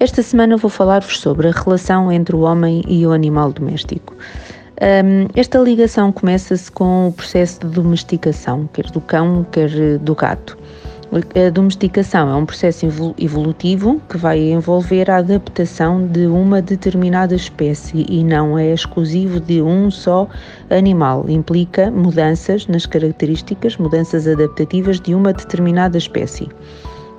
Esta semana vou falar-vos sobre a relação entre o homem e o animal doméstico. Um, esta ligação começa-se com o processo de domesticação, quer do cão, quer do gato. A domesticação é um processo evolutivo que vai envolver a adaptação de uma determinada espécie e não é exclusivo de um só animal. Implica mudanças nas características, mudanças adaptativas de uma determinada espécie.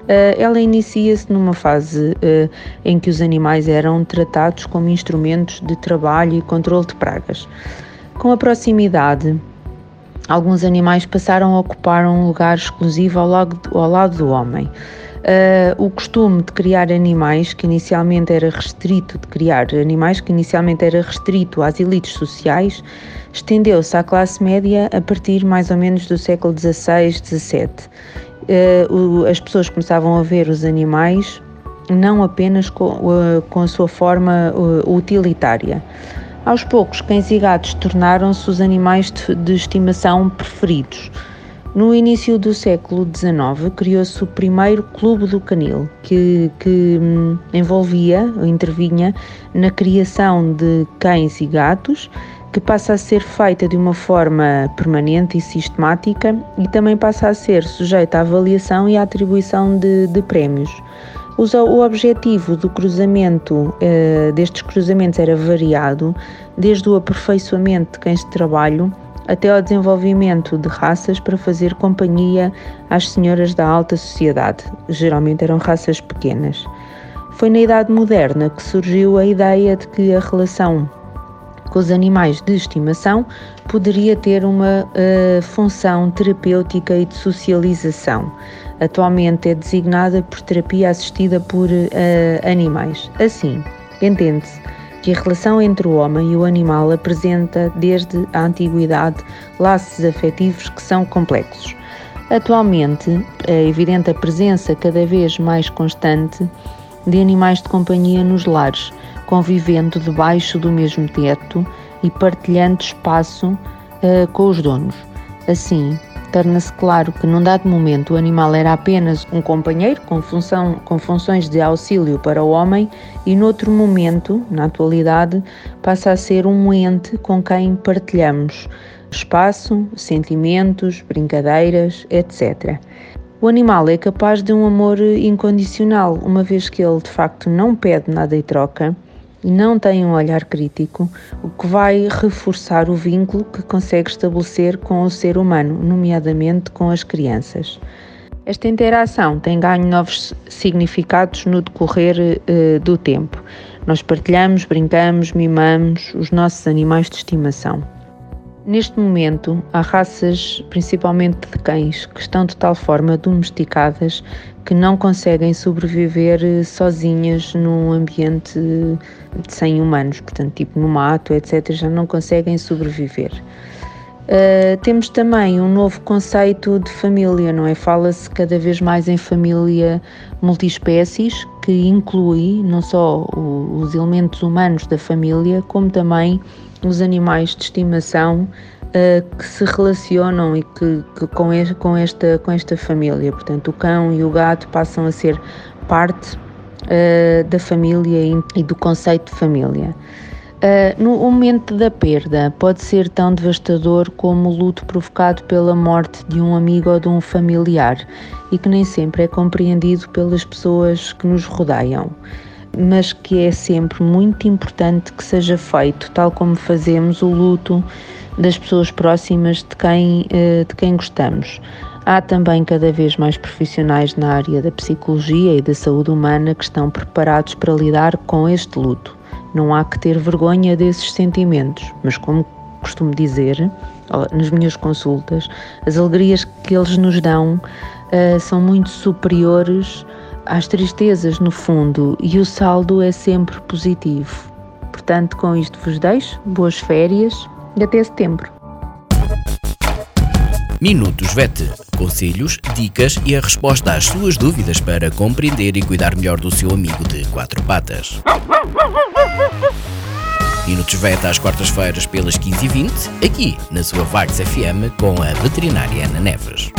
Eh, ela inicia-se numa fase eh, em que os animais eram tratados como instrumentos de trabalho e controle de pragas. Com a proximidade, alguns animais passaram a ocupar um lugar exclusivo ao lado, do homem. Uh, o costume de criar animais, que inicialmente era restrito, de criar animais que inicialmente era restrito às elites sociais, estendeu-se à classe média a partir mais ou menos do século XVI, XVII as pessoas começavam a ver os animais não apenas com, uh, com a sua forma uh, utilitária. Aos poucos, cães e gatos tornaram-se os animais de, de estimação preferidos. No início do século XIX, criou-se o primeiro Clube do Canil, que, que hum, envolvia, intervinha na criação de cães e gatos que passa a ser feita de uma forma permanente e sistemática e também passa a ser sujeita à avaliação e à atribuição de, de prémios. O objetivo do cruzamento, eh, destes cruzamentos era variado, desde o aperfeiçoamento de cães de trabalho até ao desenvolvimento de raças para fazer companhia às senhoras da alta sociedade, geralmente eram raças pequenas. Foi na Idade Moderna que surgiu a ideia de que a relação com os animais de estimação poderia ter uma uh, função terapêutica e de socialização. Atualmente é designada por terapia assistida por uh, animais. Assim, entende-se que a relação entre o homem e o animal apresenta, desde a antiguidade, laços afetivos que são complexos. Atualmente, é evidente a presença cada vez mais constante de animais de companhia nos lares, convivendo debaixo do mesmo teto e partilhando espaço uh, com os donos. Assim, torna-se claro que num dado momento o animal era apenas um companheiro com, função, com funções de auxílio para o homem e noutro momento, na atualidade, passa a ser um ente com quem partilhamos espaço, sentimentos, brincadeiras, etc. O animal é capaz de um amor incondicional, uma vez que ele de facto não pede nada em troca não tem um olhar crítico, o que vai reforçar o vínculo que consegue estabelecer com o ser humano, nomeadamente com as crianças. Esta interação tem ganho novos significados no decorrer uh, do tempo. Nós partilhamos, brincamos, mimamos os nossos animais de estimação. Neste momento, há raças, principalmente de cães, que estão de tal forma domesticadas que não conseguem sobreviver eh, sozinhas num ambiente sem humanos, portanto, tipo no mato, etc., já não conseguem sobreviver. Uh, temos também um novo conceito de família, não é? Fala-se cada vez mais em família multiespécies, que inclui não só o, os elementos humanos da família, como também os animais de estimação uh, que se relacionam e que, que com, este, com, esta, com esta família. Portanto, o cão e o gato passam a ser parte uh, da família e, do conceito de família. Uh, no momento da perda, pode ser tão devastador como o luto provocado pela morte de um amigo ou de um familiar e que nem sempre é compreendido pelas pessoas que nos rodeiam mas que é sempre muito importante que seja feito, tal como fazemos o luto das pessoas próximas de quem, eh, de quem gostamos. Há também cada vez mais profissionais na área da psicologia e da saúde humana que estão preparados para lidar com este luto. Não há que ter vergonha desses sentimentos, mas como costumo dizer nas minhas consultas, as alegrias que eles nos dão uh, são muito superiores às tristezas no fundo e o saldo é sempre positivo. Portanto, com isto vos deixo. Boas férias e até setembro. Minutos VET. Conselhos, dicas e a resposta às suas dúvidas para compreender e cuidar melhor do seu amigo de quatro patas. Minutos VET às quartas-feiras pelas 15h20, aqui na sua Vagos FM com a veterinária Ana Neves.